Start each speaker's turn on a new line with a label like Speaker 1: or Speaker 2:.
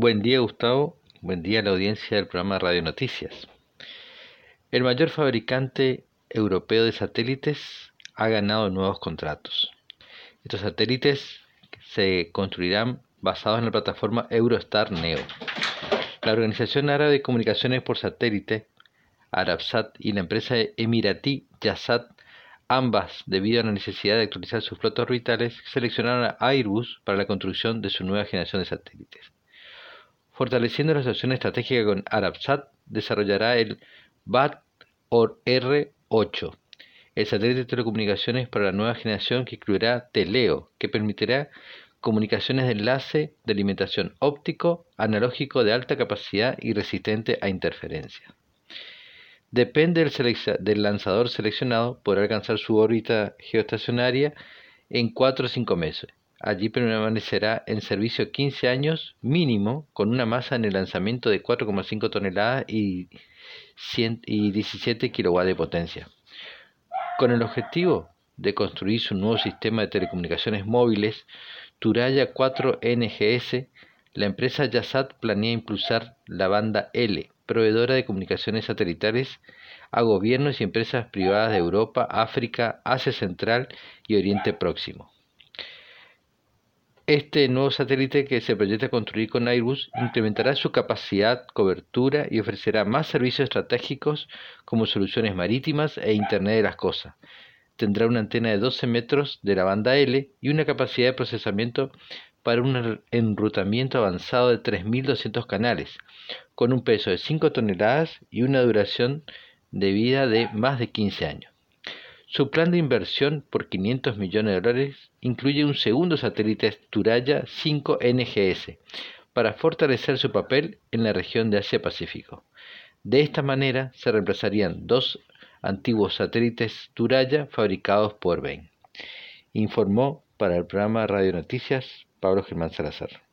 Speaker 1: Buen día Gustavo, buen día a la audiencia del programa Radio Noticias. El mayor fabricante europeo de satélites ha ganado nuevos contratos. Estos satélites se construirán basados en la plataforma Eurostar Neo. La Organización Árabe de Comunicaciones por Satélite, Arabsat, y la empresa emiratí Yasat, ambas debido a la necesidad de actualizar sus flotas orbitales, seleccionaron a Airbus para la construcción de su nueva generación de satélites. Fortaleciendo la asociación estratégica con Arabsat, desarrollará el BAT R8, el satélite de telecomunicaciones para la nueva generación que incluirá Teleo, que permitirá comunicaciones de enlace de alimentación óptico, analógico de alta capacidad y resistente a interferencia. Depende del, lanzador seleccionado, podrá alcanzar su órbita geoestacionaria en 4 o 5 meses. Allí permanecerá en servicio 15 años mínimo con una masa en el lanzamiento de 4,5 toneladas y, y 17 kW de potencia. Con el objetivo de construir su nuevo sistema de telecomunicaciones móviles, Turaya 4 NGS, la empresa Yasat planea impulsar la banda L, proveedora de comunicaciones satelitales, a gobiernos y empresas privadas de Europa, África, Asia Central y Oriente Próximo. Este nuevo satélite que se proyecta construir con Airbus incrementará su capacidad, cobertura y ofrecerá más servicios estratégicos como soluciones marítimas e Internet de las Cosas. Tendrá una antena de 12 metros de la banda L y una capacidad de procesamiento para un enrutamiento avanzado de 3.200 canales, con un peso de 5 toneladas y una duración de vida de más de 15 años. Su plan de inversión por 500 millones de dólares incluye un segundo satélite Turaya 5 NGS para fortalecer su papel en la región de Asia-Pacífico. De esta manera se reemplazarían dos antiguos satélites Turaya fabricados por Bain. Informó para el programa Radio Noticias Pablo Germán Salazar.